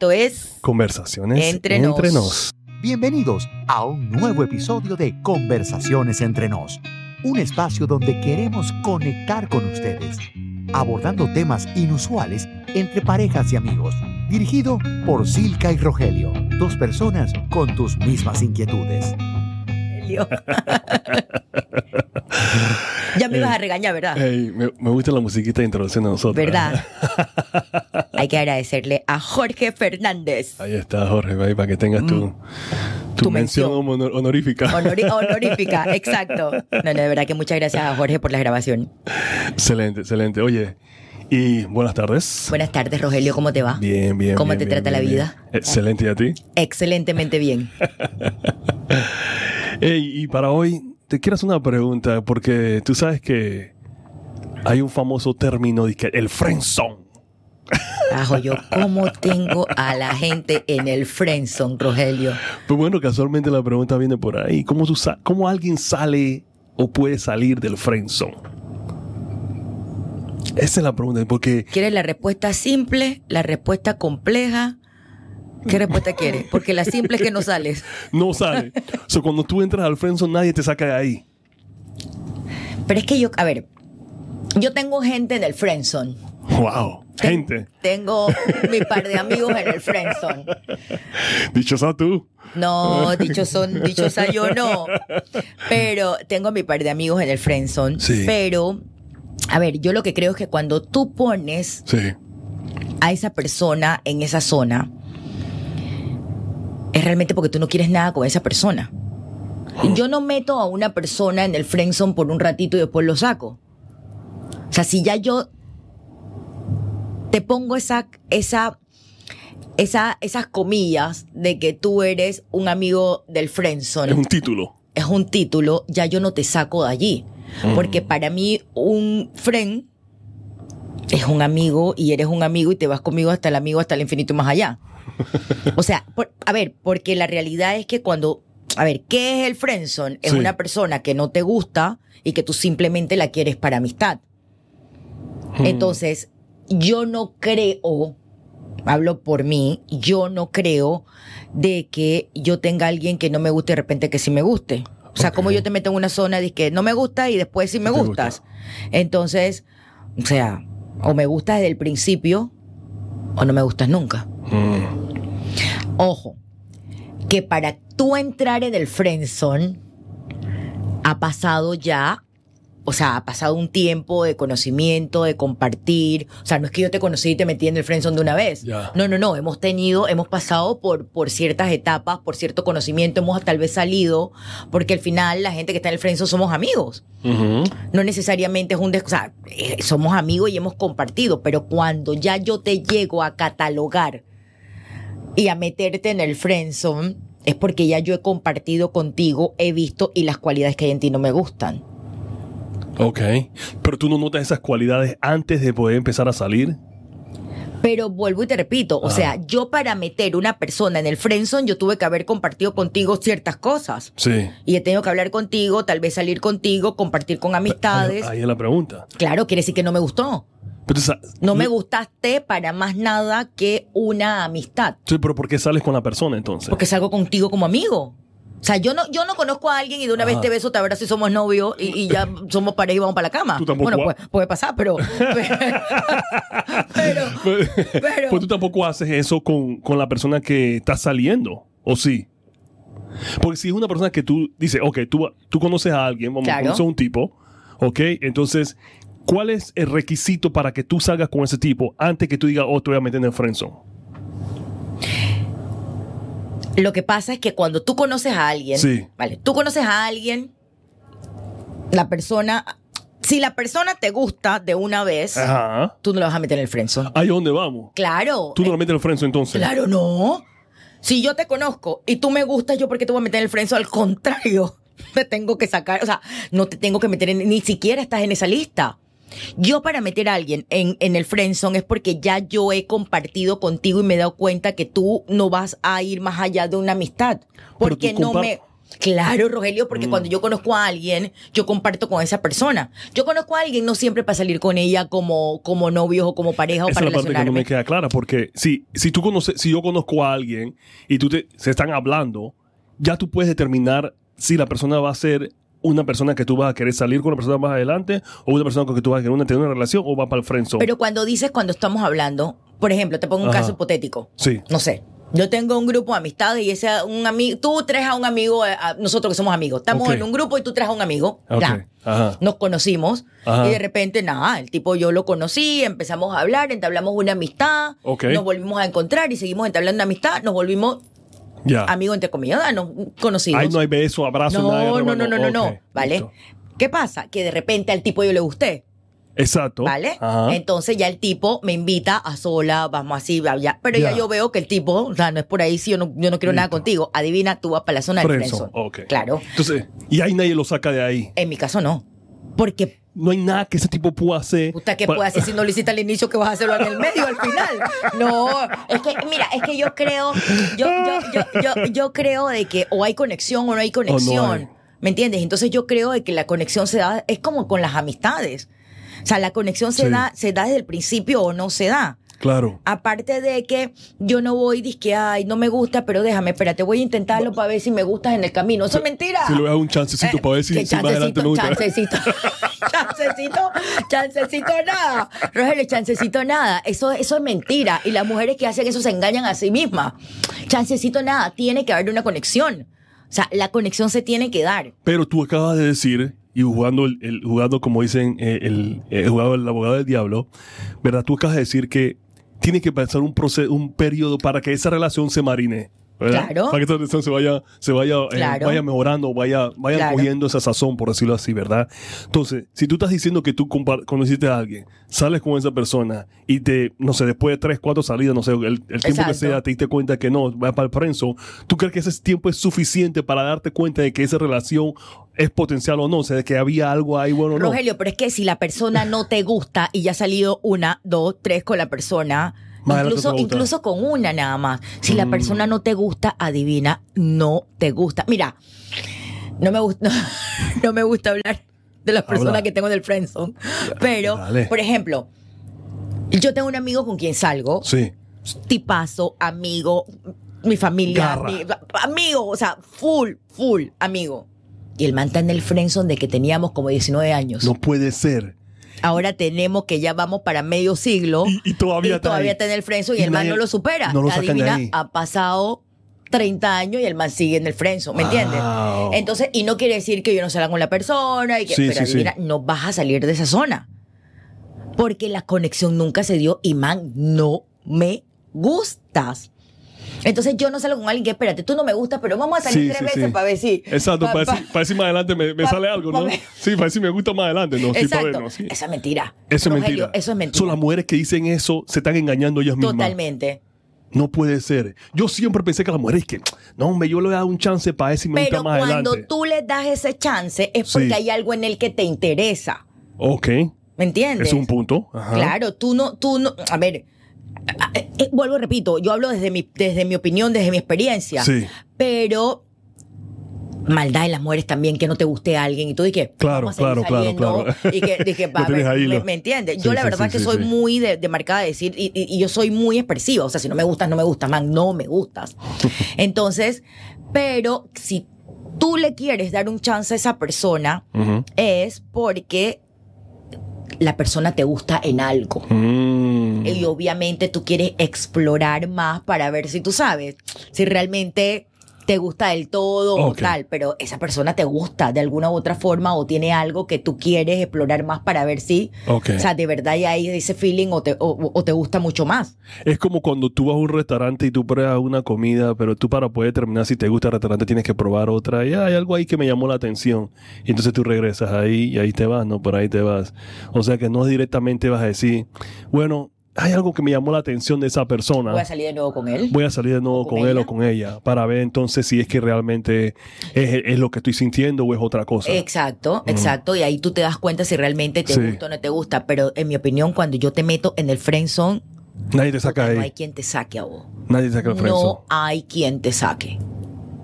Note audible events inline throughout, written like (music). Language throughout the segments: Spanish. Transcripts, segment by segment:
Esto es Conversaciones Entre entre, nos. nos. Bienvenidos a un nuevo episodio de Conversaciones entre nos, un espacio donde queremos conectar con ustedes, abordando temas inusuales entre parejas y amigos, dirigido por Silka y Rogelio, dos personas con tus mismas inquietudes. (laughs) Ya me ibas a regañar, ¿verdad? Me, me gusta la musiquita de introducción de nosotros. ¿Verdad? (laughs) Hay que agradecerle a Jorge Fernández. Ahí está, Jorge, ahí para que tengas tu, tu, Mm. Tu mención, mención. honor- honorífica. (laughs) Honorífica, exacto. No, no, de verdad que muchas gracias a Jorge por la grabación. excelente, excelente. Oye, y buenas tardes. Buenas tardes, Rogelio, ¿cómo te va? Bien, bien. ¿Cómo bien, te bien, trata la vida? Excelente, ¿y a ti? Excelentemente bien. (laughs) Y para hoy te quiero hacer una pregunta, porque tú sabes que hay un famoso término, de que el friendzone. Ajo, yo, ¿cómo tengo a la gente en el friendzone, Rogelio? Pues bueno, casualmente la pregunta viene por ahí. ¿Cómo, tú cómo alguien sale o puede salir del friendzone? Esa es la pregunta, porque ¿Quieres la respuesta simple, la respuesta compleja? ¿Qué respuesta quieres? Porque la simple es que no sales. (laughs) no sale. o sea, cuando tú entras al friendzone, nadie te saca de ahí. Pero es que yo, a ver, yo tengo gente en el friendzone. Wow. Gente. Tengo mi par de amigos en el friendzone. (laughs) Dichosa tú. No, (laughs) dichoson, dichosa yo no. Pero tengo mi par de amigos en el friendzone. Sí. Pero, a ver, yo lo que creo es que cuando tú pones Sí. a esa persona en esa zona, es realmente porque tú no quieres nada con esa persona. Yo no meto a una persona en el friendzone por un ratito y después lo saco. O sea, si ya yo te pongo esa, esa, esa, esas comillas de que tú eres un amigo del friendzone, Es un título. es un título, ya yo no te saco de allí. Porque para mí un friend es un amigo y eres un amigo y te vas conmigo hasta el amigo, hasta el infinito y más allá. (laughs) O sea, por- a ver, porque la realidad es que cuando, a ver, ¿qué es el friendzone? Es Sí. una persona que no te gusta y que tú simplemente la quieres para amistad. Entonces, yo no creo, hablo por mí, yo no creo de que yo tenga a alguien que no me guste y de repente que sí me guste. O sea, como yo te meto en una zona de que no me gusta y después sí me gustas. Entonces, o sea, o me gustas desde el principio o no me gustas nunca. Mm. Ojo, que para tú entrar en el friendzone ha pasado ya, o sea, ha pasado un tiempo de conocimiento, de compartir. O sea, no es que yo te conocí y te metí en el friendzone de una vez. No, no, no. Hemos tenido, hemos pasado por, por ciertas etapas, por cierto conocimiento, hemos tal vez salido, porque al final la gente que está en el friendzone somos amigos no necesariamente es un des o sea, eh, somos amigos y hemos compartido, pero cuando ya yo te llego a catalogar y a meterte en el friendzone, es porque ya yo he compartido contigo, he visto y las cualidades que hay en ti no me gustan. Ok. Pero tú no notas esas cualidades antes de poder empezar a salir. Pero vuelvo y te repito, o Ah. sea, yo para meter una persona en el friendzone, yo tuve que haber compartido contigo ciertas cosas. Sí. Y he tenido que hablar contigo, tal vez salir contigo, compartir con amistades. Ahí, es la pregunta. Claro, quiere decir que no me gustó. Pero, No me gustaste para más nada que una amistad. Sí, pero ¿por qué sales con la persona entonces? Porque salgo contigo como amigo. O sea, yo no, yo no conozco a alguien y de una vez te beso, te abrazo y somos novios y, y ya (laughs) somos pareja y vamos para la cama. Tú tampoco bueno, puede, puede pasar, pero. (laughs) Pero. Pues, pero- pues tú tampoco haces eso con, con la persona que está saliendo, ¿o sí? Porque si es una persona que tú dices, ok, tú, tú conoces a alguien, vamos, Claro. conoces a un tipo, ok, entonces, ¿cuál es el requisito para que tú salgas con ese tipo antes que tú digas, oh, te voy a meter en el friendzone? Lo que pasa es que cuando tú conoces a alguien, Sí. vale, tú conoces a alguien, la persona, si la persona te gusta de una vez, Ajá. tú no la vas a meter en el friendzone. Ahí es donde vamos. Claro. Tú no la metes en el friendzone entonces. Claro, no. Si yo te conozco y tú me gustas, yo porque te voy a meter en el friendzone, al contrario, (laughs) te tengo que sacar, o sea, no te tengo que meter en, ni siquiera estás en esa lista. Yo para meter a alguien en, en el friendzone es porque ya yo he compartido contigo y me he dado cuenta que tú no vas a ir más allá de una amistad. Porque no me... Claro, Rogelio, porque Mm. cuando yo conozco a alguien, yo comparto con esa persona. Yo conozco a alguien no siempre para salir con ella como, como novios o como pareja o Esa para es la parte que no me queda clara, porque si, si tú conoces, si yo conozco a alguien y tú te, se están hablando, ya tú puedes determinar si la persona va a ser una persona que tú vas a querer salir con una persona más adelante o una persona con que tú vas a querer una- tener una relación o va para el friendzone. Pero cuando dices cuando estamos hablando, por ejemplo, te pongo un Ajá. caso hipotético. Sí. No sé. Yo tengo un grupo de amistades y ese un amigo, tú traes a un amigo, eh, a nosotros que somos amigos. Estamos en un grupo y tú traes a un amigo. Ok. Ya. Ajá. Nos conocimos Ajá. y de repente, nada, el tipo yo lo conocí, empezamos a hablar, entablamos una amistad, nos volvimos a encontrar y seguimos entablando una amistad, nos volvimos Ya. amigos entre comillas, no, conocidos. Ahí no hay beso, abrazo, no, nada. de no, no, no, no, no, ¿vale? listo. ¿Qué pasa? Que de repente al tipo yo le gusté. Exacto. ¿Vale? Ajá. Entonces ya el tipo me invita a sola, vamos así, ya. Pero ya. Ya. yo veo que el tipo, o sea, no es por ahí si yo no, yo no quiero nada contigo. Adivina, tú vas para la zona del Friendzone. Claro. Entonces, y ahí nadie lo saca de ahí. En mi caso no. Porque, No hay nada que ese tipo pueda hacer. puta, ¿qué puedes hacer si no lo hiciste al inicio que vas a hacerlo en el medio, al final? No, es que, mira, es que yo creo, yo, yo, yo, yo, creo de que o hay conexión o no hay conexión. ¿Me entiendes? Entonces yo creo de que la conexión se da, es como con las amistades. O sea, la conexión se Sí. da, se da desde el principio o no se da. Claro. Aparte de que yo no voy, que ay, no me gusta, pero déjame, espérate, voy a intentarlo para ver si me gustas en el camino. Eso es mentira. Si le das un chancecito Eh, para ver si, más adelante me gusta. chancecito, (laughs) (laughs) chancecito, chancecito nada. Rogelio, chancecito nada. Eso, eso es mentira. Y las mujeres que hacen eso se engañan a sí mismas. Chancecito nada. Tiene que haber una conexión. O sea, la conexión se tiene que dar. Pero tú acabas de decir, y jugando, el, el- jugando como dicen, eh, el, el, el abogado del diablo, ¿verdad? Tú acabas de decir que tiene que pasar un, proceso, un periodo para que esa relación se marine. ¿verdad? Claro. Para que esa relación se vaya, se vaya, eh, vaya mejorando, vaya, vaya Claro. cogiendo esa sazón, por decirlo así, ¿verdad? Entonces, si tú estás diciendo que tú conociste a alguien, sales con esa persona y te, no sé, después de tres, cuatro salidas, no sé, el, el tiempo que sea, te diste cuenta que no, va para el prenso, ¿tú crees que ese tiempo es suficiente para darte cuenta de que esa relación es potencial o no? O sea, de que había algo ahí bueno o no. Rogelio, pero es que si la persona no te gusta y ya has salido una, dos, tres con la persona, incluso, incluso con una nada más, si la Mm. persona no te gusta, adivina, no te gusta. Mira, no me gusta, (laughs) no me gusta hablar de las personas Habla. que tengo en el friendzone, pero, dale. por ejemplo, yo tengo un amigo con quien salgo, Sí. tipazo, amigo, mi familia, mi- amigo, o sea, full, full amigo. Y el man está en el friendzone de que teníamos como 19 años. No puede ser. Ahora tenemos que ya vamos para medio siglo. Y- y todavía está todavía está en el friendzone y, Y el man no lo supera. no lo Adivina, ahí. ha pasado 30 años y el man sigue en el friendzone, ¿me entiendes? Entonces, y no quiere decir que yo no salga con la persona, y que, Sí, pero sí, sí. adivina, no vas a salir de esa zona. Porque la conexión nunca se dio y man, no me gustas. Entonces yo no salgo con alguien que, espérate, tú no me gustas, pero vamos a salir Sí, tres sí, veces sí. para ver si... Exacto, pa- para, pa- decir, para decir más adelante me, sale algo, ¿no? Sí, para decir me gusta más adelante, ¿no? Exacto. ver, ¿no? Esa es mentira. Eso es mentira. Eso es mentira. Son las mujeres que dicen eso, se están engañando ellas mismas. Totalmente. No puede ser. Yo siempre pensé que las mujeres que, no, hombre, yo le voy a dar un chance para ver si me Pero gusta más cuando adelante. tú le das ese chance es porque hay algo en él que te interesa. Ok, ¿Me entiendes? es un punto. Ajá. Claro, tú no, tú no, a ver, a- eh, vuelvo y repito, yo hablo desde mi, desde mi opinión, desde mi experiencia. Sí. Pero maldad en las mujeres también que no te guste a alguien y tú dices Claro, claro, claro, claro. (laughs) y que, dije, (laughs) me, ahí, me- lo- me entiendes Sí, yo la verdad sí, que sí, soy muy de, de marcada de decir y, y- y yo soy muy expresiva o sea si no me gustas no me gustas man no me gustas (laughs) entonces pero si tú le quieres dar un chance a esa persona es porque la persona te gusta en algo Mm. Y obviamente tú quieres explorar más para ver si tú sabes si realmente te gusta del todo o tal, pero esa persona te gusta de alguna u otra forma o tiene algo que tú quieres explorar más para ver si, o sea, de verdad ya hay ese feeling o te, o- o te gusta mucho más. Es como cuando tú vas a un restaurante y tú pruebas una comida, pero tú para poder determinar si te gusta el restaurante tienes que probar otra. Y hay algo ahí que me llamó la atención. Y entonces tú regresas ahí y ahí te vas, ¿no? Por ahí te vas. O sea que no directamente vas a decir, bueno, hay algo que me llamó la atención de esa persona. Voy a salir de nuevo con él. Voy a salir de nuevo ¿O con con, él o con ella para ver entonces si es que realmente es, es lo que estoy sintiendo o es otra cosa. Exacto, exacto. Y ahí tú te das cuenta si realmente te Sí. gusta o no te gusta. Pero en mi opinión, cuando yo te meto en el friendzone, Nadie te saca ahí. no hay quien te saque a vos. Nadie te saca el No frenzo. hay quien te saque.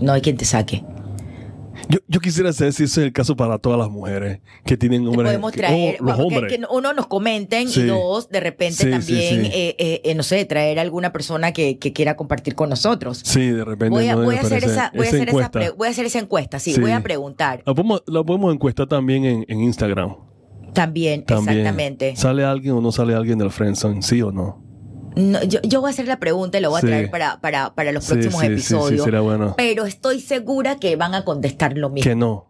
No hay quien te saque. Yo, yo quisiera saber si ese es el caso para todas las mujeres que tienen hombres. podemos que- traer, oh, los que- hombres. que, uno nos comenten Sí. y dos, de repente Sí, también, sí. eh, eh, eh, no sé, traer alguna persona que, que quiera compartir con nosotros. Sí, de repente. Voy a, no voy a hacer esa, voy a hacer esa, pre- voy a hacer esa encuesta, sí, Sí. voy a preguntar. La podemos, la podemos encuestar también en, en Instagram. También, También. exactamente. ¿Sale alguien o no sale alguien del Friendzone? ¿Sí o no? No, yo, yo voy a hacer la pregunta y lo voy Sí. a traer para, para, para los Sí, próximos sí, episodios. Sí, será bueno. Pero estoy segura que van a contestar lo mismo. Que no.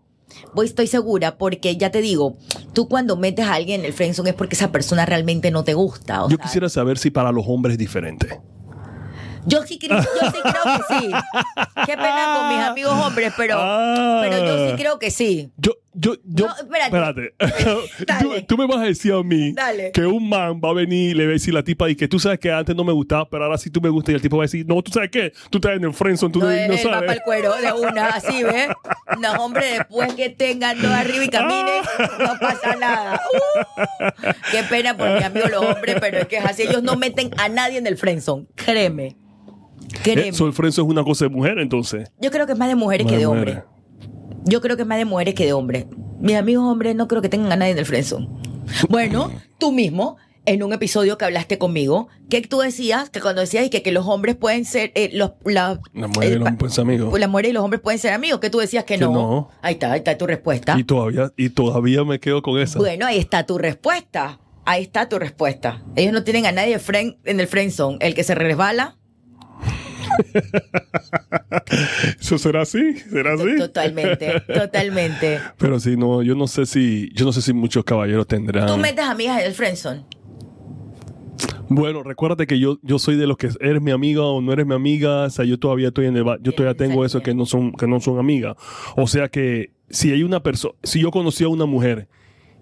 Voy, estoy segura porque ya te digo, tú cuando metes a alguien en el friendzone es porque esa persona realmente no te gusta. o Yo quisiera saber si para los hombres es diferente. Yo sí, creo, yo sí creo que sí. (laughs) Qué pena con mis amigos hombres, pero, Ah. pero yo sí creo que sí. Yo, yo, yo. No, espérate. (laughs) tú, Dale. tú me vas a decir a mí Dale. que un man va a venir y le va a decir a la tipa y que tú sabes que antes no me gustaba, pero ahora sí tú me gustas. Y el tipo va a decir, no, tú sabes qué, tú estás en el friendzone, tú no, No, no va sabes. para el cuero de una, así, ¿ves? No, hombre, después que tengan dos arriba y caminen, no pasa nada. Uh, qué pena por mi amigo los hombres, pero es que es así. Ellos no meten a nadie en el friendzone, créeme. Créeme. Eso, el friendzone es una cosa de mujer, entonces. Yo creo que es más de mujeres que de hombres. Yo creo que es más de mujeres que de hombres. Mis amigos hombres no creo que tengan a nadie en el friendzone. Bueno, tú mismo, en un episodio que hablaste conmigo, que tú decías, que cuando decías que, que los hombres pueden ser, eh, los, la, La mujer y los hombres son amigos. pues las mujeres y los hombres pueden ser amigos, que tú decías que, Que no. no. Ahí está, ahí está tu respuesta. Y todavía, y todavía me quedo con esa. Bueno, ahí está tu respuesta. Ahí está tu respuesta. Ellos no tienen a nadie friend- en el friendzone. El que se resbala, (laughs) ¿Eso será así? ¿Será así? totalmente, totalmente. Pero sí, no, yo no sé si, yo no sé si muchos caballeros tendrán. Tú metes amigas en el friendzone. Bueno, recuérdate que yo, yo soy de los que eres mi amiga o no eres mi amiga. O sea, yo todavía estoy en el, yo todavía tengo eso que no son, que no son amigas. O sea que si hay una persona, si yo conocí a una mujer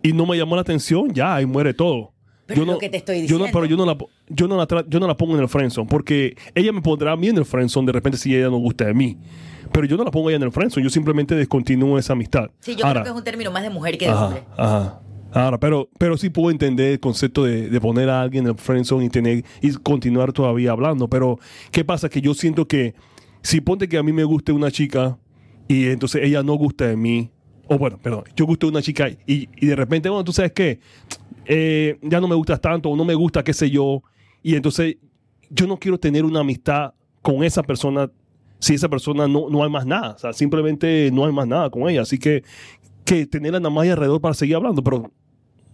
y no me llamó la atención, ya ahí muere todo. Pero yo no, lo que te estoy yo no, diciendo. pero yo no la, yo no la, tra- yo no la pongo en el friendzone porque ella me pondrá a mí en el friendzone de repente si ella no gusta de mí. Pero yo no la pongo ella en el friendzone. Yo simplemente descontinúo esa amistad. Sí, yo Ahora, creo que es un término más de mujer que de Ajá, hombre. ajá. Ahora, pero, pero sí puedo entender el concepto de, de poner a alguien en el friendzone y tener y continuar todavía hablando. Pero, ¿qué pasa? Que yo siento que si ponte que a mí me guste una chica y entonces ella no gusta de mí, o bueno, perdón, yo gusto de una chica y, y de repente, bueno, tú sabes qué, Eh, ya no me gustas tanto o no me gusta, qué sé yo, y entonces yo no quiero tener una amistad con esa persona si esa persona no, no hay más nada, o sea, simplemente no hay más nada con ella. Así que que tenerla nada más alrededor para seguir hablando, pero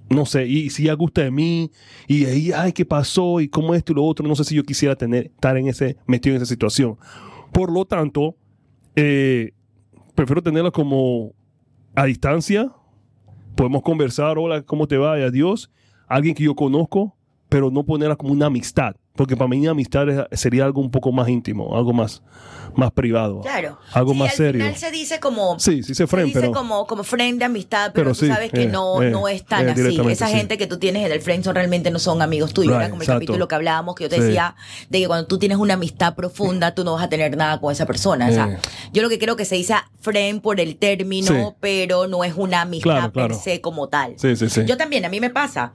no sé, y si ella gusta de mí, y ahí, ay, ¿qué pasó? Y cómo esto y lo otro, no sé si yo quisiera tener, estar en ese, metido en esa situación. Por lo tanto, eh, prefiero tenerla como a distancia, podemos conversar, hola, ¿cómo te va? Y adiós. Alguien que yo conozco, pero no ponerla como una amistad, porque para mí amistad sería algo un poco más íntimo, algo más, más privado, Claro. algo Sí, más al serio. final se dice como. Sí, sí se friend, dice pero... como, como friend de amistad, pero, Pero tú sí, sabes que eh, no, eh, no es tan eh, así. Esa sí. gente que tú tienes en el friendzone realmente no son amigos tuyos. Right, Era como el exacto. capítulo que hablábamos, que yo te decía de que cuando tú tienes una amistad profunda, tú no vas a tener nada con esa persona. O sea, yo lo que creo que se dice friend por el término, pero no es una amistad Claro, claro. per se como tal. Sí, sí, sí. Yo también, a mí me pasa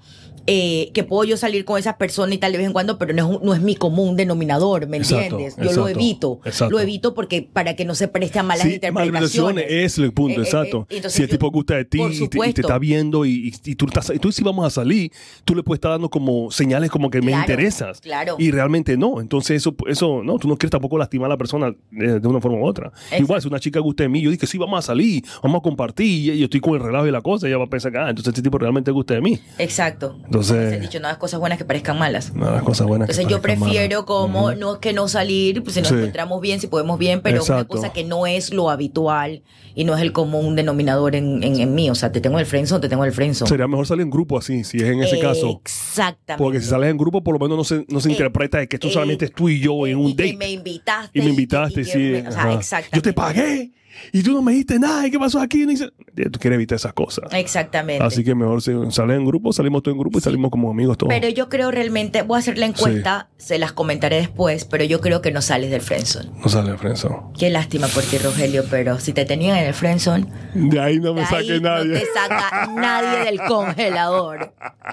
eh, que puedo yo salir con esas personas y tal de vez en cuando, pero no es, no es mi común denominador, ¿me Exacto, entiendes? Yo lo exacto, evito. exacto. Lo evito porque para que no se preste a malas Sí, interpretaciones. es el punto, Eh, eh, exacto. eh, entonces si el tipo gusta de ti y te, y te supuesto. está viendo y, y- y tú, estás, tú si vamos a salir, tú le puedes estar dando como señales como que me interesas. claro. Y realmente no. Entonces eso, eso no, tú no quieres tampoco lastimar a la persona de, de una forma u otra. Exacto. Igual, si una chica gusta de mí, yo dije, sí, vamos a salir, vamos a compartir, y yo estoy con el relajo y la cosa, ella va a pensar que, ah, entonces este tipo realmente gusta de mí. Exacto. Entonces- el dicho, no hagas cosas buenas que parezcan malas. De las cosas buenas que Entonces yo prefiero como, Ujú. no es que no salir, pues si nos Sí. encontramos bien, si podemos bien, pero es una Exacto. cosa que no es lo habitual y no es el común denominador en, en, en mí. O sea, te tengo el friendzone, te tengo el friendzone. Sería mejor salir en grupo así, si es en ese caso. Exactamente. Porque si sales en grupo, por lo menos no se, no se Eh, interpreta de que tú eh, solamente es tú y yo en un y que date. me invitaste. Y me invitaste, y que sí. me- o sea, exactamente. Yo te pagué y tú no me dijiste nada. ¿Y qué pasó aquí? Tú quieres evitar esas cosas. Exactamente. Así que mejor si sales en grupo, salimos todos en grupo y salimos como amigos todos. Pero yo creo realmente, voy a hacer la encuesta, se las comentaré después, pero yo creo que no sales del friendzone. no sale Frenzo. Qué lástima por ti, Rogelio, pero si te tenían en el friendzone, De ahí no me de ahí saque nadie. no te saca nadie del congelador. (laughs)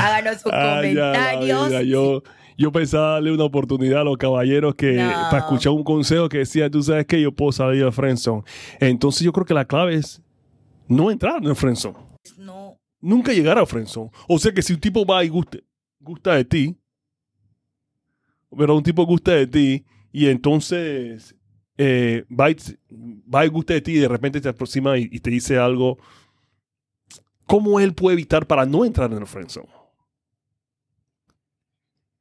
Háganos sus Ay, ya, la comentarios. vida, yo, Yo pensaba darle una oportunidad a los caballeros que No. para escuchar un consejo que decía, tú sabes que yo puedo salir de friendzone. Entonces yo creo que la clave es no entrar en el friendzone. No. Nunca llegar a friendzone. O sea que si un tipo va y gusta, gusta de ti, pero un tipo gusta de ti y entonces eh, va, y, va y gusta de ti y de repente te aproxima y, y te dice algo, ¿cómo él puede evitar para no entrar en el friendzone?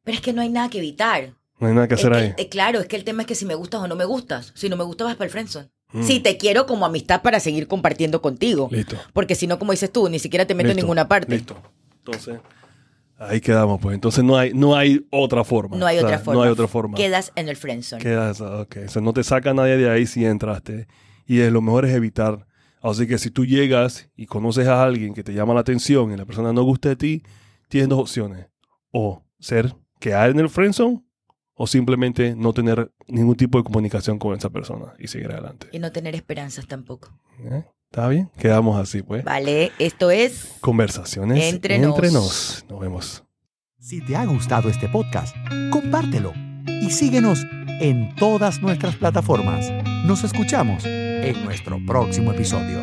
Pero es que no hay nada que evitar. No hay nada que Es hacer que- ahí. eh, claro, es que el tema es que si me gustas o no me gustas. Si no me gustas, vas para el friendzone. Mm. Si te quiero como amistad para seguir compartiendo contigo. Listo. Porque si no, como dices tú, ni siquiera te meto en ninguna parte. Listo. Entonces, ahí quedamos, pues. Entonces no hay, no hay otra forma. No hay O sea, otra forma. No hay otra forma. Quedas en el friendzone. Quedas, ok. O sea, no te saca nadie de ahí si entraste. Y es, lo mejor es evitar. Así que si tú llegas y conoces a alguien que te llama la atención y la persona no gusta de ti, tienes dos opciones. O ser, quedar en el friendzone o simplemente no tener ningún tipo de comunicación con esa persona y seguir adelante. Y no tener esperanzas tampoco. ¿Eh? ¿Está bien? Quedamos así, pues. Vale, esto es Conversaciones Entre entre, nos. nos. Nos vemos. Si te ha gustado este podcast, compártelo y síguenos en todas nuestras plataformas. Nos escuchamos en nuestro próximo episodio.